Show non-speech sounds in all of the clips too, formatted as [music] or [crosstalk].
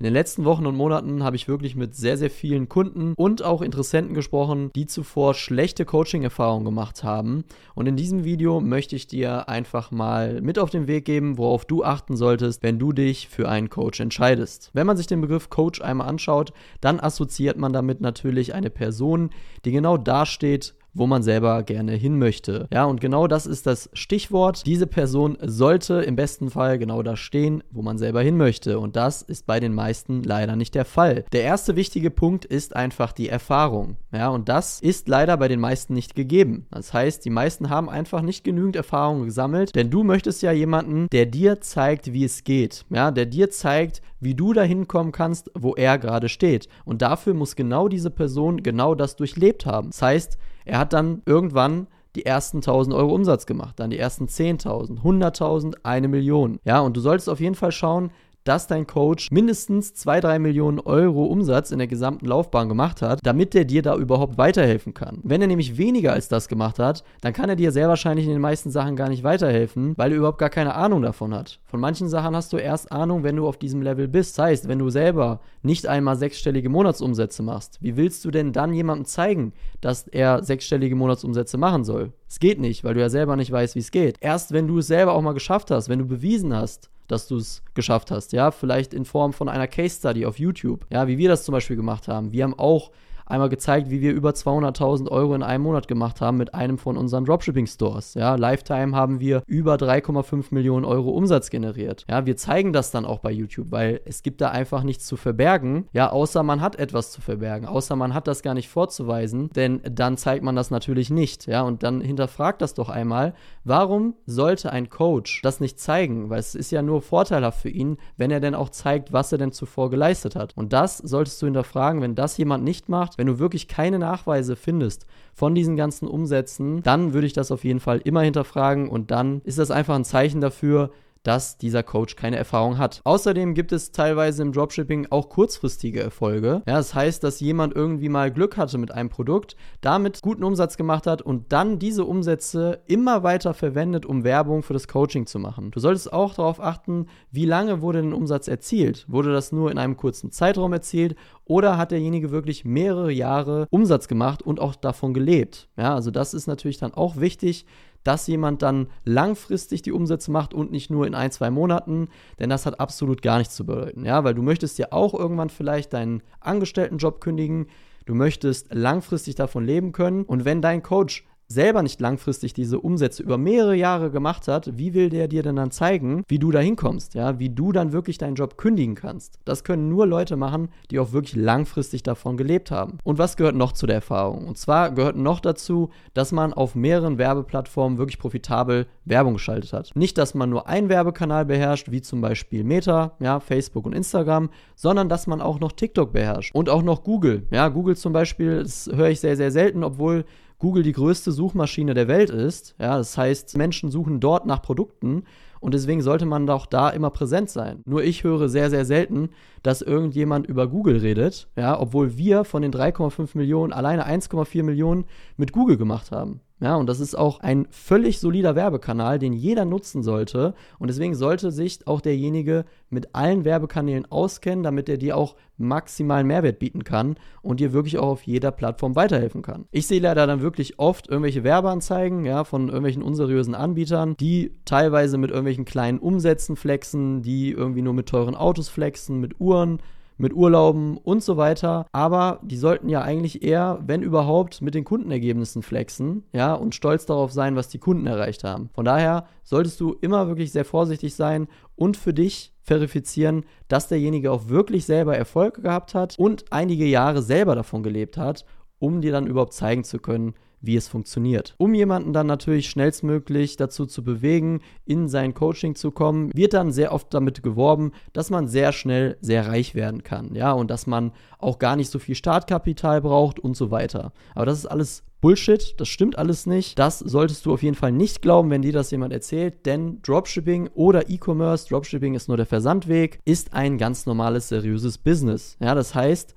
In den letzten Wochen und Monaten habe ich wirklich mit sehr, sehr vielen Kunden und auch Interessenten gesprochen, die zuvor schlechte Coaching-Erfahrungen gemacht haben. Und in diesem Video möchte ich dir einfach mal mit auf den Weg geben, worauf du achten solltest, wenn du dich für einen Coach entscheidest. Wenn man sich den Begriff Coach einmal anschaut, dann assoziiert man damit natürlich eine Person, die genau dasteht, wo man selber gerne hin möchte. Ja, und genau das ist das Stichwort. Diese Person sollte im besten Fall genau da stehen, wo man selber hin möchte. Und das ist bei den meisten leider nicht der Fall. Der erste wichtige Punkt ist einfach die Erfahrung. Ja, und das ist leider bei den meisten nicht gegeben. Das heißt, die meisten haben einfach nicht genügend Erfahrung gesammelt, denn du möchtest ja jemanden, der dir zeigt, wie es geht. Ja, der dir zeigt, wie du dahin kommen kannst, wo er gerade steht. Und dafür muss genau diese Person genau das durchlebt haben. Das heißt, er hat dann irgendwann die ersten 1000 Euro Umsatz gemacht, dann die ersten 10.000, 100.000, eine Million. Ja, und du solltest auf jeden Fall schauen, dass dein Coach mindestens 2, 3 Millionen Euro Umsatz in der gesamten Laufbahn gemacht hat, damit der dir da überhaupt weiterhelfen kann. Wenn er nämlich weniger als das gemacht hat, dann kann er dir sehr wahrscheinlich in den meisten Sachen gar nicht weiterhelfen, weil er überhaupt gar keine Ahnung davon hat. Von manchen Sachen hast du erst Ahnung, wenn du auf diesem Level bist. Das heißt, wenn du selber nicht einmal sechsstellige Monatsumsätze machst, wie willst du denn dann jemandem zeigen, dass er sechsstellige Monatsumsätze machen soll? Es geht nicht, weil du ja selber nicht weißt, wie es geht. Erst wenn du es selber auch mal geschafft hast, wenn du bewiesen hast, dass du es geschafft hast, ja, vielleicht in Form von einer Case Study auf YouTube, ja, wie wir das zum Beispiel gemacht haben. Wir haben auch einmal gezeigt, wie wir über 200.000 Euro in einem Monat gemacht haben mit einem von unseren Dropshipping-Stores. Ja, Lifetime haben wir über 3,5 Millionen Euro Umsatz generiert. Ja, wir zeigen das dann auch bei YouTube, weil es gibt da einfach nichts zu verbergen. Ja, außer man hat etwas zu verbergen, außer man hat das gar nicht vorzuweisen, denn dann zeigt man das natürlich nicht. Ja, und dann hinterfragt das doch einmal, warum sollte ein Coach das nicht zeigen? Weil es ist ja nur vorteilhaft für ihn, wenn er denn auch zeigt, was er denn zuvor geleistet hat. Und das solltest du hinterfragen, wenn das jemand nicht macht, wenn du wirklich keine Nachweise findest von diesen ganzen Umsätzen, dann würde ich das auf jeden Fall immer hinterfragen und dann ist das einfach ein Zeichen dafür, dass dieser Coach keine Erfahrung hat. Außerdem gibt es teilweise im Dropshipping auch kurzfristige Erfolge. Ja, das heißt, dass jemand irgendwie mal Glück hatte mit einem Produkt, damit guten Umsatz gemacht hat und dann diese Umsätze immer weiter verwendet, um Werbung für das Coaching zu machen. Du solltest auch darauf achten, wie lange wurde ein Umsatz erzielt? Wurde das nur in einem kurzen Zeitraum erzielt oder hat derjenige wirklich mehrere Jahre Umsatz gemacht und auch davon gelebt? Ja, also das ist natürlich dann auch wichtig, dass jemand dann langfristig die Umsätze macht und nicht nur in ein, zwei Monaten, denn das hat absolut gar nichts zu bedeuten, ja, weil du möchtest ja auch irgendwann vielleicht deinen Angestelltenjob kündigen, du möchtest langfristig davon leben können und wenn dein Coach selber nicht langfristig diese Umsätze über mehrere Jahre gemacht hat, wie will der dir denn dann zeigen, wie du da hinkommst, ja, wie du dann wirklich deinen Job kündigen kannst? Das können nur Leute machen, die auch wirklich langfristig davon gelebt haben. Und was gehört noch zu der Erfahrung? Und zwar gehört noch dazu, dass man auf mehreren Werbeplattformen wirklich profitabel Werbung geschaltet hat. Nicht, dass man nur einen Werbekanal beherrscht, wie zum Beispiel Meta, ja, Facebook und Instagram, sondern dass man auch noch TikTok beherrscht und auch noch Google. Ja, Google zum Beispiel, das höre ich sehr, sehr selten, obwohl Google die größte Suchmaschine der Welt ist. Ja, das heißt, Menschen suchen dort nach Produkten und deswegen sollte man auch da immer präsent sein. Nur ich höre sehr, sehr selten, dass irgendjemand über Google redet, ja, obwohl wir von den 3,5 Millionen alleine 1,4 Millionen mit Google gemacht haben. Ja, und das ist auch ein völlig solider Werbekanal, den jeder nutzen sollte. Und deswegen sollte sich auch derjenige mit allen Werbekanälen auskennen, damit er dir auch maximalen Mehrwert bieten kann und dir wirklich auch auf jeder Plattform weiterhelfen kann. Ich sehe leider dann wirklich oft irgendwelche Werbeanzeigen, ja, von irgendwelchen unseriösen Anbietern, die teilweise mit irgendwelchen kleinen Umsätzen flexen, die irgendwie nur mit teuren Autos flexen, mit Uhren mit Urlauben und so weiter. Aber die sollten ja eigentlich eher, wenn überhaupt, mit den Kundenergebnissen flexen, ja, und stolz darauf sein, was die Kunden erreicht haben. Von daher solltest du immer wirklich sehr vorsichtig sein und für dich verifizieren, dass derjenige auch wirklich selber Erfolg gehabt hat und einige Jahre selber davon gelebt hat, um dir dann überhaupt zeigen zu können, wie es funktioniert. Um jemanden dann natürlich schnellstmöglich dazu zu bewegen, in sein Coaching zu kommen, wird dann sehr oft damit geworben, dass man sehr schnell sehr reich werden kann, ja, und dass man auch gar nicht so viel Startkapital braucht und so weiter. Aber das ist alles Bullshit, das stimmt alles nicht. Das solltest du auf jeden Fall nicht glauben, wenn dir das jemand erzählt, denn Dropshipping oder E-Commerce, Dropshipping ist nur der Versandweg, ist ein ganz normales, seriöses Business. Ja, das heißt,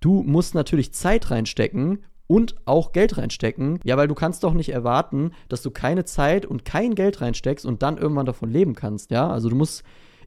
du musst natürlich Zeit reinstecken, und auch Geld reinstecken. Ja, weil du kannst doch nicht erwarten, dass du keine Zeit und kein Geld reinsteckst und dann irgendwann davon leben kannst. Ja, also du musst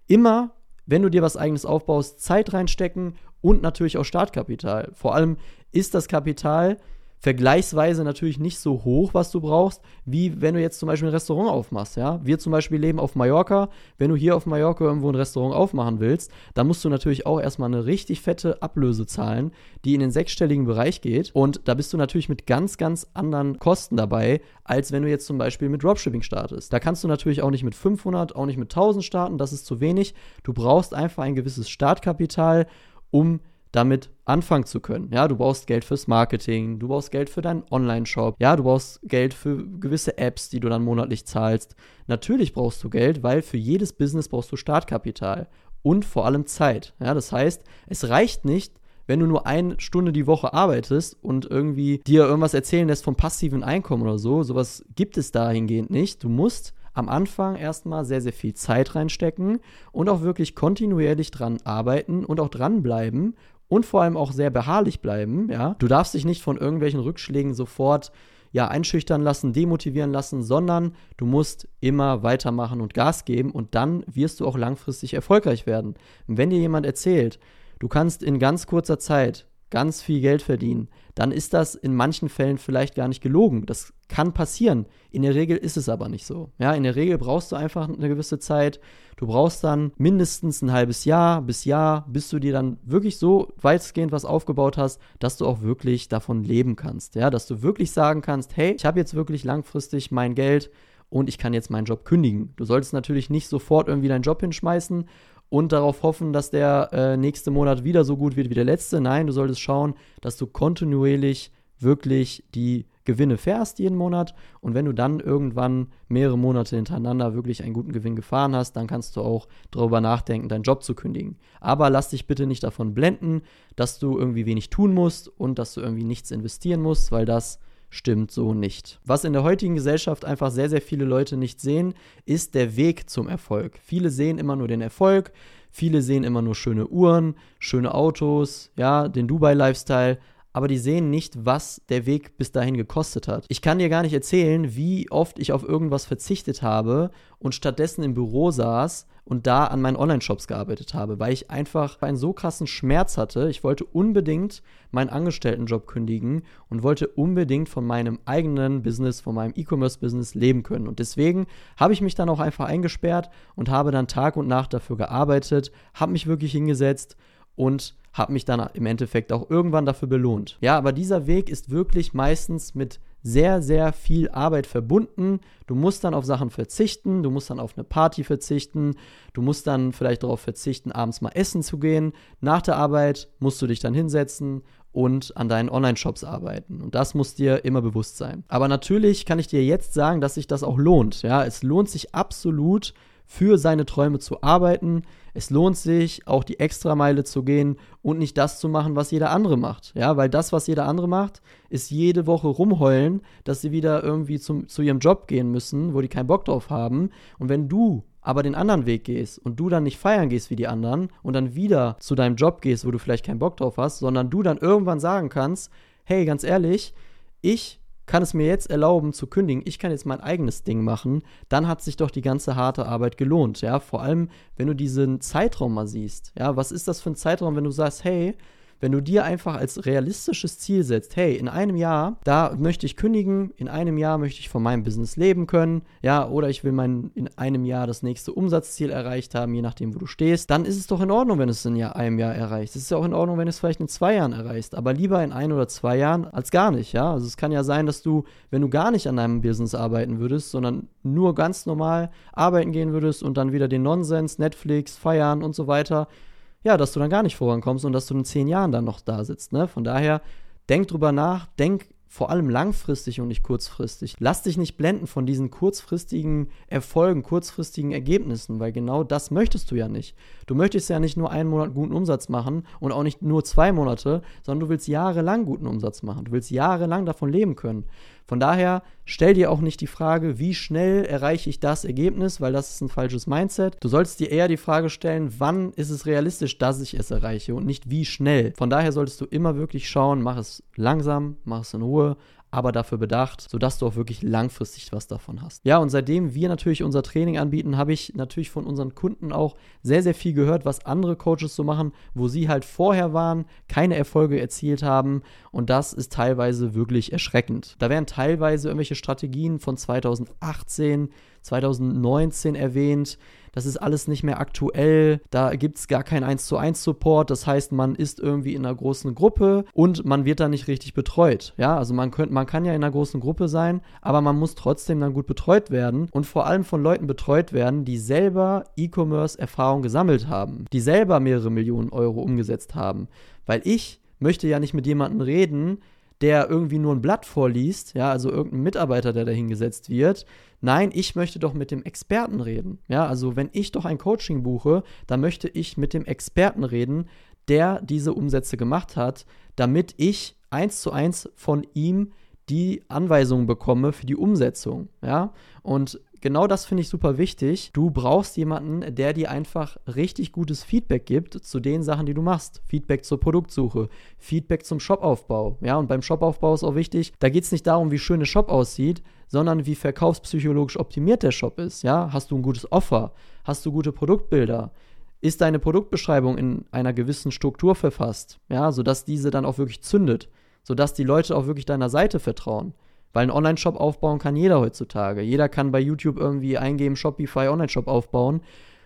immer wenn du dir was eigenes aufbaust, Zeit reinstecken und natürlich auch Startkapital. Vor allem ist das Kapital vergleichsweise natürlich nicht so hoch, was du brauchst, wie wenn du jetzt zum Beispiel ein Restaurant aufmachst, ja. Wir zum Beispiel leben auf Mallorca. Wenn du hier auf Mallorca irgendwo ein Restaurant aufmachen willst, dann musst du natürlich auch erstmal eine richtig fette Ablöse zahlen, die in den sechsstelligen Bereich geht. Und da bist du natürlich mit ganz, ganz anderen Kosten dabei, als wenn du jetzt zum Beispiel mit Dropshipping startest. Da kannst du natürlich auch nicht mit 500, auch nicht mit 1000 starten, das ist zu wenig. Du brauchst einfach ein gewisses Startkapital, um damit anfangen zu können. Ja, du brauchst Geld fürs Marketing, du brauchst Geld für deinen Online-Shop, ja, du brauchst Geld für gewisse Apps, die du dann monatlich zahlst. Natürlich brauchst du Geld, weil für jedes Business brauchst du Startkapital und vor allem Zeit. Ja, das heißt, es reicht nicht, wenn du nur eine Stunde die Woche arbeitest und irgendwie dir irgendwas erzählen lässt vom passiven Einkommen oder so. Sowas gibt es dahingehend nicht. Du musst am Anfang erstmal sehr, sehr viel Zeit reinstecken und auch wirklich kontinuierlich dran arbeiten und auch dranbleiben und vor allem auch sehr beharrlich bleiben, ja. Du darfst dich nicht von irgendwelchen Rückschlägen sofort ja, einschüchtern lassen, demotivieren lassen, sondern du musst immer weitermachen und Gas geben und dann wirst du auch langfristig erfolgreich werden. wenn dir jemand erzählt, du kannst in ganz kurzer Zeit ganz viel Geld verdienen, dann ist das in manchen Fällen vielleicht gar nicht gelogen. Das kann passieren. In der Regel ist es aber nicht so. Ja, in der Regel brauchst du einfach eine gewisse Zeit. Du brauchst dann mindestens ein halbes Jahr bis Jahr, bis du dir dann wirklich so weitgehend was aufgebaut hast, dass du auch wirklich davon leben kannst. Ja, dass du wirklich sagen kannst, hey, ich habe jetzt wirklich langfristig mein Geld und ich kann jetzt meinen Job kündigen. Du solltest natürlich nicht sofort irgendwie deinen Job hinschmeißen und darauf hoffen, dass der äh, nächste Monat wieder so gut wird wie der letzte. Nein, du solltest schauen, dass du kontinuierlich wirklich die Gewinne fährst jeden Monat und wenn du dann irgendwann mehrere Monate hintereinander wirklich einen guten Gewinn gefahren hast, dann kannst du auch darüber nachdenken, deinen Job zu kündigen. Aber lass dich bitte nicht davon blenden, dass du irgendwie wenig tun musst und dass du irgendwie nichts investieren musst, weil das stimmt so nicht. Was in der heutigen Gesellschaft einfach sehr, sehr viele Leute nicht sehen, ist der Weg zum Erfolg. Viele sehen immer nur den Erfolg, viele sehen immer nur schöne Uhren, schöne Autos, ja, den Dubai-Lifestyle, aber die sehen nicht, was der Weg bis dahin gekostet hat. Ich kann dir gar nicht erzählen, wie oft ich auf irgendwas verzichtet habe und stattdessen im Büro saß und da an meinen Online-Shops gearbeitet habe, weil ich einfach einen so krassen Schmerz hatte. Ich wollte unbedingt meinen Angestelltenjob kündigen und wollte unbedingt von meinem eigenen Business, von meinem E-Commerce-Business leben können. Und deswegen habe ich mich dann auch einfach eingesperrt und habe dann Tag und Nacht dafür gearbeitet, habe mich wirklich hingesetzt und habe mich dann im Endeffekt auch irgendwann dafür belohnt. Ja, aber dieser Weg ist wirklich meistens mit sehr, sehr viel Arbeit verbunden. Du musst dann auf Sachen verzichten, du musst dann auf eine Party verzichten, du musst dann vielleicht darauf verzichten, abends mal essen zu gehen. Nach der Arbeit musst du dich dann hinsetzen und an deinen Online-Shops arbeiten. Und das muss dir immer bewusst sein. Aber natürlich kann ich dir jetzt sagen, dass sich das auch lohnt. Ja, es lohnt sich absolut, für seine Träume zu arbeiten. Es lohnt sich, auch die Extrameile zu gehen und nicht das zu machen, was jeder andere macht. Ja, weil das, was jeder andere macht, ist jede Woche rumheulen, dass sie wieder irgendwie zum, zu ihrem Job gehen müssen, wo die keinen Bock drauf haben. Und wenn du aber den anderen Weg gehst und du dann nicht feiern gehst wie die anderen und dann wieder zu deinem Job gehst, wo du vielleicht keinen Bock drauf hast, sondern du dann irgendwann sagen kannst, hey, ganz ehrlich, ich kann es mir jetzt erlauben zu kündigen, ich kann jetzt mein eigenes Ding machen, dann hat sich doch die ganze harte Arbeit gelohnt, ja, vor allem, wenn du diesen Zeitraum mal siehst, ja, was ist das für ein Zeitraum, wenn du sagst, hey, wenn du dir einfach als realistisches Ziel setzt, hey, in einem Jahr, da möchte ich kündigen, in einem Jahr möchte ich von meinem Business leben können, ja, oder ich will mein, in einem Jahr das nächste Umsatzziel erreicht haben, je nachdem, wo du stehst, dann ist es doch in Ordnung, wenn es in einem Jahr erreicht. Es ist ja auch in Ordnung, wenn es vielleicht in zwei Jahren erreichst, aber lieber in ein oder zwei Jahren als gar nicht, ja. Also es kann ja sein, dass du, wenn du gar nicht an deinem Business arbeiten würdest, sondern nur ganz normal arbeiten gehen würdest und dann wieder den Nonsens, Netflix, feiern und so weiter, ja, dass du dann gar nicht vorankommst und dass du in zehn Jahren dann noch da sitzt. Ne? Von daher, denk drüber nach, denk vor allem langfristig und nicht kurzfristig. Lass dich nicht blenden von diesen kurzfristigen Erfolgen, kurzfristigen Ergebnissen, weil genau das möchtest du ja nicht. Du möchtest ja nicht nur einen Monat guten Umsatz machen und auch nicht nur zwei Monate, sondern du willst jahrelang guten Umsatz machen. Du willst jahrelang davon leben können. Von daher stell dir auch nicht die Frage, wie schnell erreiche ich das Ergebnis, weil das ist ein falsches Mindset. Du solltest dir eher die Frage stellen, wann ist es realistisch, dass ich es erreiche und nicht wie schnell. Von daher solltest du immer wirklich schauen, mach es langsam, mach es in Ruhe, aber dafür bedacht, sodass du auch wirklich langfristig was davon hast. Ja, und seitdem wir natürlich unser Training anbieten, habe ich natürlich von unseren Kunden auch sehr, sehr viel gehört, was andere Coaches so machen, wo sie halt vorher waren, keine Erfolge erzielt haben und das ist teilweise wirklich erschreckend. Da werden teilweise irgendwelche Strategien von 2018, 2019 erwähnt, das ist alles nicht mehr aktuell, da gibt es gar keinen 1 zu 1 Support, das heißt, man ist irgendwie in einer großen Gruppe und man wird da nicht richtig betreut. Ja, also man, könnt, man kann ja in einer großen Gruppe sein, aber man muss trotzdem dann gut betreut werden und vor allem von Leuten betreut werden, die selber E-Commerce-Erfahrung gesammelt haben, die selber mehrere Millionen Euro umgesetzt haben. Weil ich möchte ja nicht mit jemandem reden, der irgendwie nur ein Blatt vorliest, ja, also irgendein Mitarbeiter, der dahingesetzt wird. Nein, ich möchte doch mit dem Experten reden. Ja, also wenn ich doch ein Coaching buche, dann möchte ich mit dem Experten reden, der diese Umsätze gemacht hat, damit ich eins zu eins von ihm die Anweisungen bekomme für die Umsetzung. Ja, und genau das finde ich super wichtig. Du brauchst jemanden, der dir einfach richtig gutes Feedback gibt zu den Sachen, die du machst. Feedback zur Produktsuche, Feedback zum Shopaufbau. Ja, und beim Shopaufbau ist auch wichtig, da geht es nicht darum, wie schön der Shop aussieht, sondern wie verkaufspsychologisch optimiert der Shop ist. Ja, hast du ein gutes Offer? Hast du gute Produktbilder? Ist deine Produktbeschreibung in einer gewissen Struktur verfasst? Ja, sodass diese dann auch wirklich zündet, sodass die Leute auch wirklich deiner Seite vertrauen. Weil ein Online-Shop aufbauen kann jeder heutzutage. Jeder kann bei YouTube irgendwie eingeben, Shopify Online-Shop aufbauen.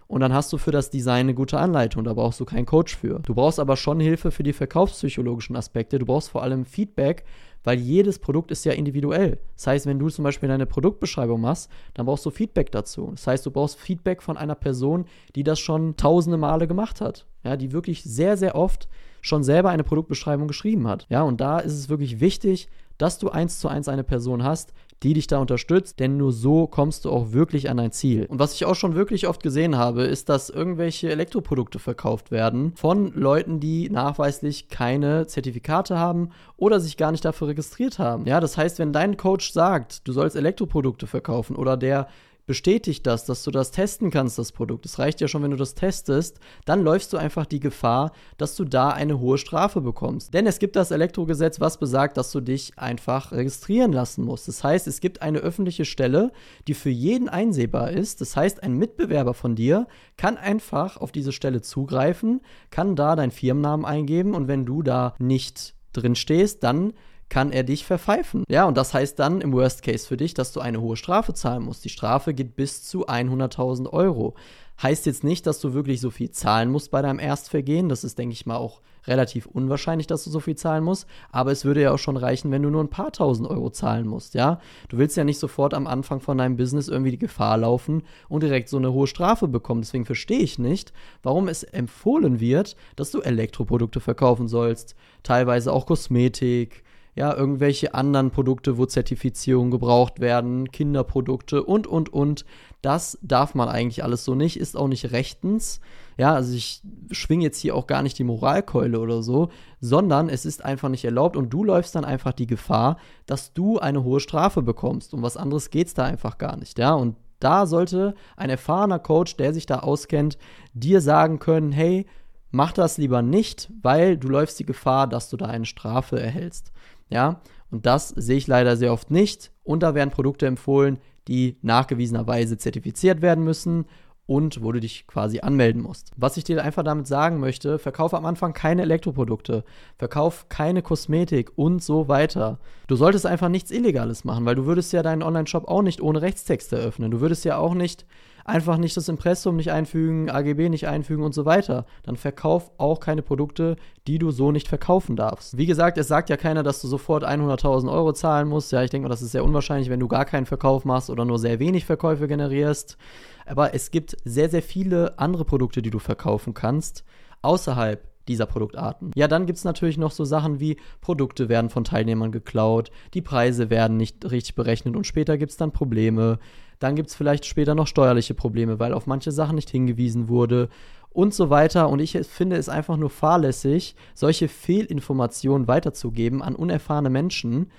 Und dann hast du für das Design eine gute Anleitung. Da brauchst du keinen Coach für. Du brauchst aber schon Hilfe für die verkaufspsychologischen Aspekte. Du brauchst vor allem Feedback, weil jedes Produkt ist ja individuell. Das heißt, wenn du zum Beispiel deine Produktbeschreibung machst, dann brauchst du Feedback dazu. Das heißt, du brauchst Feedback von einer Person, die das schon tausende Male gemacht hat. Ja, die wirklich sehr, sehr oft schon selber eine Produktbeschreibung geschrieben hat. Ja, und da ist es wirklich wichtig, dass du eins zu eins eine Person hast, die dich da unterstützt, denn nur so kommst du auch wirklich an dein Ziel. Und was ich auch schon wirklich oft gesehen habe, ist, dass irgendwelche Elektroprodukte verkauft werden von Leuten, die nachweislich keine Zertifikate haben oder sich gar nicht dafür registriert haben. Ja, das heißt, wenn dein Coach sagt, du sollst Elektroprodukte verkaufen oder der bestätigt das, dass du das testen kannst, das Produkt. Es reicht ja schon, wenn du das testest, dann läufst du einfach die Gefahr, dass du da eine hohe Strafe bekommst. Denn es gibt das Elektrogesetz, was besagt, dass du dich einfach registrieren lassen musst. Das heißt, es gibt eine öffentliche Stelle, die für jeden einsehbar ist. Das heißt, ein Mitbewerber von dir kann einfach auf diese Stelle zugreifen, kann da deinen Firmennamen eingeben und wenn du da nicht drin stehst, dann kann er dich verpfeifen. Ja, und das heißt dann im Worst Case für dich, dass du eine hohe Strafe zahlen musst. Die Strafe geht bis zu 100.000 Euro. Heißt jetzt nicht, dass du wirklich so viel zahlen musst bei deinem Erstvergehen. Das ist, denke ich mal, auch relativ unwahrscheinlich, dass du so viel zahlen musst. Aber es würde ja auch schon reichen, wenn du nur ein paar tausend Euro zahlen musst, ja. Du willst ja nicht sofort am Anfang von deinem Business irgendwie die Gefahr laufen und direkt so eine hohe Strafe bekommen. Deswegen verstehe ich nicht, warum es empfohlen wird, dass du Elektroprodukte verkaufen sollst. Teilweise auch Kosmetik, ja, irgendwelche anderen Produkte, wo Zertifizierungen gebraucht werden, Kinderprodukte und, und, und. Das darf man eigentlich alles so nicht, ist auch nicht rechtens. Ja, also ich schwinge jetzt hier auch gar nicht die Moralkeule oder so, sondern es ist einfach nicht erlaubt und du läufst dann einfach die Gefahr, dass du eine hohe Strafe bekommst. Um was anderes geht es da einfach gar nicht, ja. Und da sollte ein erfahrener Coach, der sich da auskennt, dir sagen können, hey, mach das lieber nicht, weil du läufst die Gefahr, dass du da eine Strafe erhältst. Ja, und das sehe ich leider sehr oft nicht. Und da werden Produkte empfohlen, die nachgewiesenerweise zertifiziert werden müssen und wo du dich quasi anmelden musst. Was ich dir einfach damit sagen möchte, verkaufe am Anfang keine Elektroprodukte, verkauf keine Kosmetik und so weiter. Du solltest einfach nichts Illegales machen, weil du würdest ja deinen Online-Shop auch nicht ohne Rechtstexte öffnen. Du würdest ja auch nicht einfach nicht das Impressum nicht einfügen, AGB nicht einfügen und so weiter. Dann verkauf auch keine Produkte, die du so nicht verkaufen darfst. Wie gesagt, es sagt ja keiner, dass du sofort 100.000 Euro zahlen musst. Ja, ich denke mal, das ist sehr unwahrscheinlich, wenn du gar keinen Verkauf machst oder nur sehr wenig Verkäufe generierst. Aber es gibt sehr, sehr viele andere Produkte, die du verkaufen kannst, außerhalb dieser Produktarten. Ja, dann gibt es natürlich noch so Sachen wie Produkte werden von Teilnehmern geklaut, die Preise werden nicht richtig berechnet und später gibt es dann Probleme. Dann gibt es vielleicht später noch steuerliche Probleme, weil auf manche Sachen nicht hingewiesen wurde und so weiter. Und ich finde es einfach nur fahrlässig, solche Fehlinformationen weiterzugeben an unerfahrene Menschen,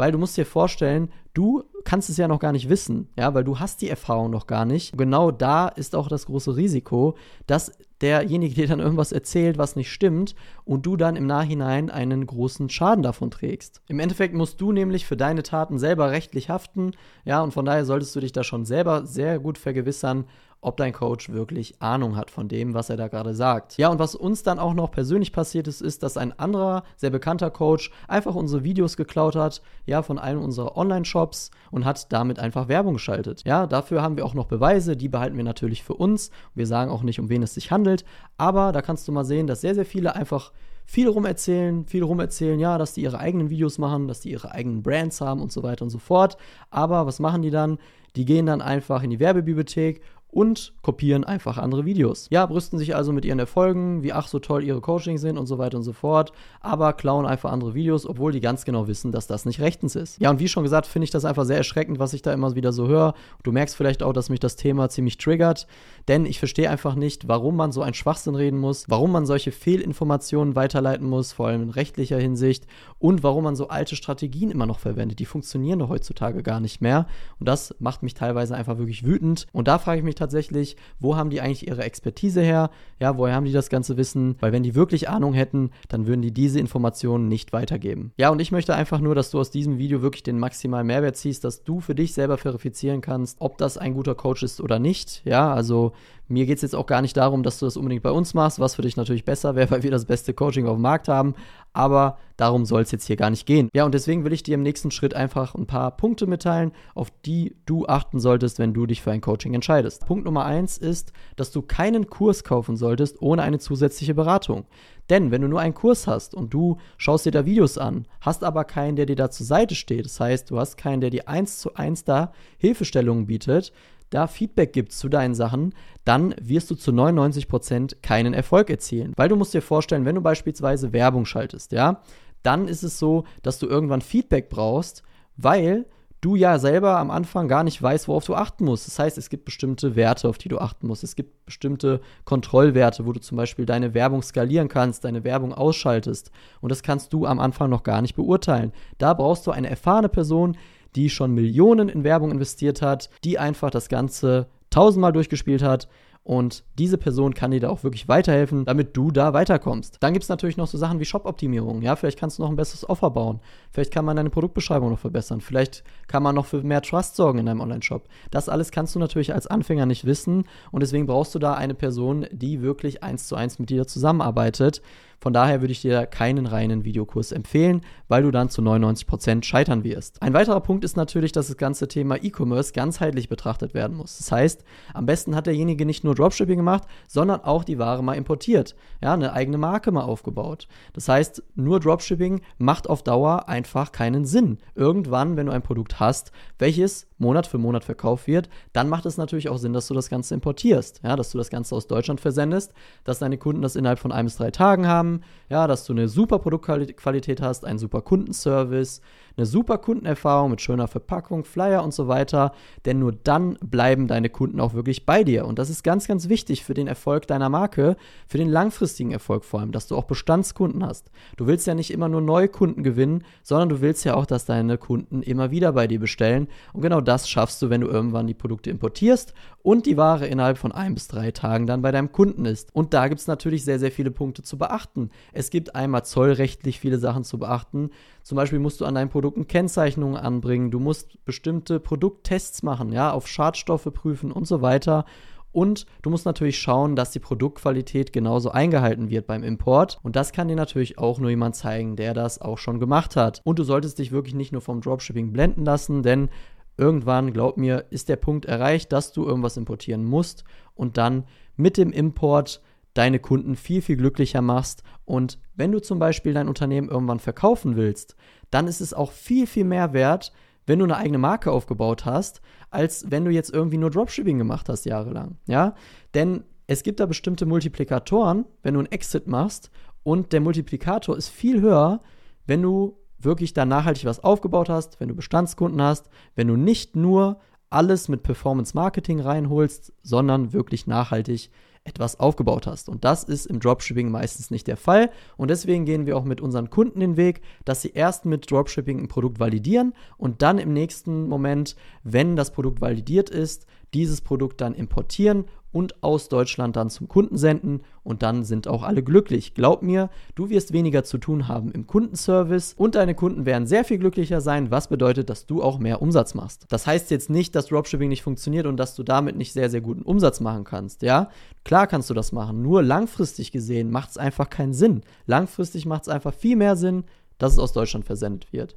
weil du musst dir vorstellen, du kannst es ja noch gar nicht wissen, ja, weil du hast die Erfahrung noch gar nicht. Genau da ist auch das große Risiko, dass derjenige dir dann irgendwas erzählt, was nicht stimmt und du dann im Nachhinein einen großen Schaden davon trägst. Im Endeffekt musst du nämlich für deine Taten selber rechtlich haften, ja, und von daher solltest du dich da schon selber sehr gut vergewissern, ob dein Coach wirklich Ahnung hat von dem, was er da gerade sagt. Ja, und was uns dann auch noch persönlich passiert ist, ist, dass ein anderer, sehr bekannter Coach einfach unsere Videos geklaut hat, ja, von einem unserer Online-Shops und hat damit einfach Werbung geschaltet. Ja, dafür haben wir auch noch Beweise, die behalten wir natürlich für uns. Wir sagen auch nicht, um wen es sich handelt, aber da kannst du mal sehen, dass sehr, sehr viele einfach viel rumerzählen, viel rumerzählen, ja, dass die ihre eigenen Videos machen, dass die ihre eigenen Brands haben und so weiter und so fort. Aber was machen die dann? Die gehen dann einfach in die Werbebibliothek und kopieren einfach andere Videos. Ja, brüsten sich also mit ihren Erfolgen, wie ach so toll ihre Coachings sind und so weiter und so fort, aber klauen einfach andere Videos, obwohl die ganz genau wissen, dass das nicht rechtens ist. Ja, und wie schon gesagt, finde ich das einfach sehr erschreckend, was ich da immer wieder so höre. Du merkst vielleicht auch, dass mich das Thema ziemlich triggert, denn ich verstehe einfach nicht, warum man so einen Schwachsinn reden muss, warum man solche Fehlinformationen weiterleiten muss, vor allem in rechtlicher Hinsicht und warum man so alte Strategien immer noch verwendet. Die funktionieren doch heutzutage gar nicht mehr und das macht mich teilweise einfach wirklich wütend und da frage ich mich tatsächlich, wo haben die eigentlich ihre Expertise her? Ja, woher haben die das ganze Wissen? Weil wenn die wirklich Ahnung hätten, dann würden die diese Informationen nicht weitergeben. Ja, und ich möchte einfach nur, dass du aus diesem Video wirklich den maximalen Mehrwert ziehst, dass du für dich selber verifizieren kannst, ob das ein guter Coach ist oder nicht. Ja, also mir geht es jetzt auch gar nicht darum, dass du das unbedingt bei uns machst, was für dich natürlich besser wäre, [laughs] weil wir das beste Coaching auf dem Markt haben. Aber darum soll es jetzt hier gar nicht gehen. Ja, und deswegen will ich dir im nächsten Schritt einfach ein paar Punkte mitteilen, auf die du achten solltest, wenn du dich für ein Coaching entscheidest. Punkt Nummer eins ist, dass du keinen Kurs kaufen solltest ohne eine zusätzliche Beratung. Denn wenn du nur einen Kurs hast und du schaust dir da Videos an, hast aber keinen, der dir da zur Seite steht, das heißt, du hast keinen, der dir eins zu eins da Hilfestellungen bietet, da Feedback gibst zu deinen Sachen, dann wirst du zu 99% keinen Erfolg erzielen. Weil du musst dir vorstellen, wenn du beispielsweise Werbung schaltest, ja, dann ist es so, dass du irgendwann Feedback brauchst, weil du ja selber am Anfang gar nicht weißt, worauf du achten musst. Das heißt, es gibt bestimmte Werte, auf die du achten musst. Es gibt bestimmte Kontrollwerte, wo du zum Beispiel deine Werbung skalieren kannst, deine Werbung ausschaltest. Und das kannst du am Anfang noch gar nicht beurteilen. Da brauchst du eine erfahrene Person, die schon Millionen in Werbung investiert hat, die einfach das Ganze tausendmal durchgespielt hat und diese Person kann dir da auch wirklich weiterhelfen, damit du da weiterkommst. Dann gibt es natürlich noch so Sachen wie Shop-Optimierung. Ja, vielleicht kannst du noch ein besseres Offer bauen. Vielleicht kann man deine Produktbeschreibung noch verbessern. Vielleicht kann man noch für mehr Trust sorgen in deinem Online-Shop. Das alles kannst du natürlich als Anfänger nicht wissen und deswegen brauchst du da eine Person, die wirklich eins zu eins mit dir zusammenarbeitet. Von daher würde ich dir keinen reinen Videokurs empfehlen, weil du dann zu 99% scheitern wirst. Ein weiterer Punkt ist natürlich, dass das ganze Thema E-Commerce ganzheitlich betrachtet werden muss. Das heißt, am besten hat derjenige nicht nur Dropshipping gemacht, sondern auch die Ware mal importiert. Ja, eine eigene Marke mal aufgebaut. Das heißt, nur Dropshipping macht auf Dauer einfach keinen Sinn. Irgendwann, wenn du ein Produkt hast, welches Monat für Monat verkauft wird, dann macht es natürlich auch Sinn, dass du das Ganze importierst. Ja, dass du das Ganze aus Deutschland versendest, dass deine Kunden das innerhalb von ein bis drei Tagen haben ja, dass du eine super Produktqualität hast, einen super Kundenservice, eine super Kundenerfahrung mit schöner Verpackung, Flyer und so weiter, denn nur dann bleiben deine Kunden auch wirklich bei dir. Und das ist ganz, ganz wichtig für den Erfolg deiner Marke, für den langfristigen Erfolg vor allem, dass du auch Bestandskunden hast. Du willst ja nicht immer nur neue Kunden gewinnen, sondern du willst ja auch, dass deine Kunden immer wieder bei dir bestellen. Und genau das schaffst du, wenn du irgendwann die Produkte importierst und die Ware innerhalb von ein bis drei Tagen dann bei deinem Kunden ist. Und da gibt es natürlich sehr, sehr viele Punkte zu beachten. Es gibt einmal zollrechtlich viele Sachen zu beachten. Zum Beispiel musst du an deinen Produkten Kennzeichnungen anbringen, du musst bestimmte Produkttests machen, ja, auf Schadstoffe prüfen und so weiter. Und du musst natürlich schauen, dass die Produktqualität genauso eingehalten wird beim Import. Und das kann dir natürlich auch nur jemand zeigen, der das auch schon gemacht hat. Und du solltest dich wirklich nicht nur vom Dropshipping blenden lassen, denn irgendwann, glaub mir, ist der Punkt erreicht, dass du irgendwas importieren musst und dann mit dem Import deine Kunden viel, viel glücklicher machst. Und wenn du zum Beispiel dein Unternehmen irgendwann verkaufen willst, dann ist es auch viel, viel mehr wert, wenn du eine eigene Marke aufgebaut hast, als wenn du jetzt irgendwie nur Dropshipping gemacht hast jahrelang. Ja, denn es gibt da bestimmte Multiplikatoren, wenn du einen Exit machst und der Multiplikator ist viel höher, wenn du wirklich da nachhaltig was aufgebaut hast, wenn du Bestandskunden hast, wenn du nicht nur alles mit Performance Marketing reinholst, sondern wirklich nachhaltig etwas aufgebaut hast. Und das ist im Dropshipping meistens nicht der Fall. Und deswegen gehen wir auch mit unseren Kunden den Weg, dass sie erst mit Dropshipping ein Produkt validieren und dann im nächsten Moment, wenn das Produkt validiert ist, dieses Produkt dann importieren und aus Deutschland dann zum Kunden senden und dann sind auch alle glücklich. Glaub mir, du wirst weniger zu tun haben im Kundenservice und deine Kunden werden sehr viel glücklicher sein, was bedeutet, dass du auch mehr Umsatz machst. Das heißt jetzt nicht, dass Dropshipping nicht funktioniert und dass du damit nicht sehr, sehr guten Umsatz machen kannst, ja? Klar kannst du das machen, nur langfristig gesehen macht es einfach keinen Sinn. Langfristig macht es einfach viel mehr Sinn, dass es aus Deutschland versendet wird.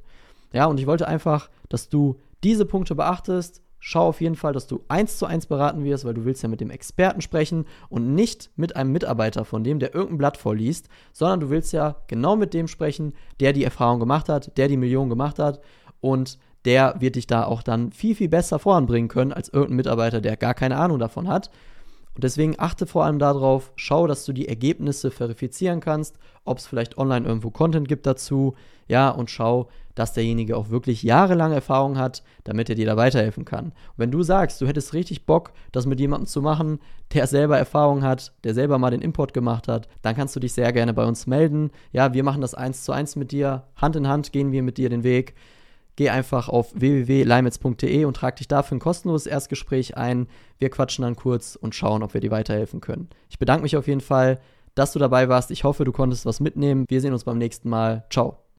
Ja, und ich wollte einfach, dass du diese Punkte beachtest, schau auf jeden Fall, dass du eins zu eins beraten wirst, weil du willst ja mit dem Experten sprechen und nicht mit einem Mitarbeiter von dem, der irgendein Blatt vorliest, sondern du willst ja genau mit dem sprechen, der die Erfahrung gemacht hat, der die Millionen gemacht hat und der wird dich da auch dann viel, viel besser voranbringen können als irgendein Mitarbeiter, der gar keine Ahnung davon hat. Und deswegen achte vor allem darauf, schau, dass du die Ergebnisse verifizieren kannst, ob es vielleicht online irgendwo Content gibt dazu, ja, und schau, dass derjenige auch wirklich jahrelange Erfahrung hat, damit er dir da weiterhelfen kann. Und wenn du sagst, du hättest richtig Bock, das mit jemandem zu machen, der selber Erfahrung hat, der selber mal den Import gemacht hat, dann kannst du dich sehr gerne bei uns melden. Ja, wir machen das eins zu eins mit dir. Hand in Hand gehen wir mit dir den Weg. Geh einfach auf www.limetz.de und trag dich dafür ein kostenloses Erstgespräch ein. Wir quatschen dann kurz und schauen, ob wir dir weiterhelfen können. Ich bedanke mich auf jeden Fall, dass du dabei warst. Ich hoffe, du konntest was mitnehmen. Wir sehen uns beim nächsten Mal. Ciao.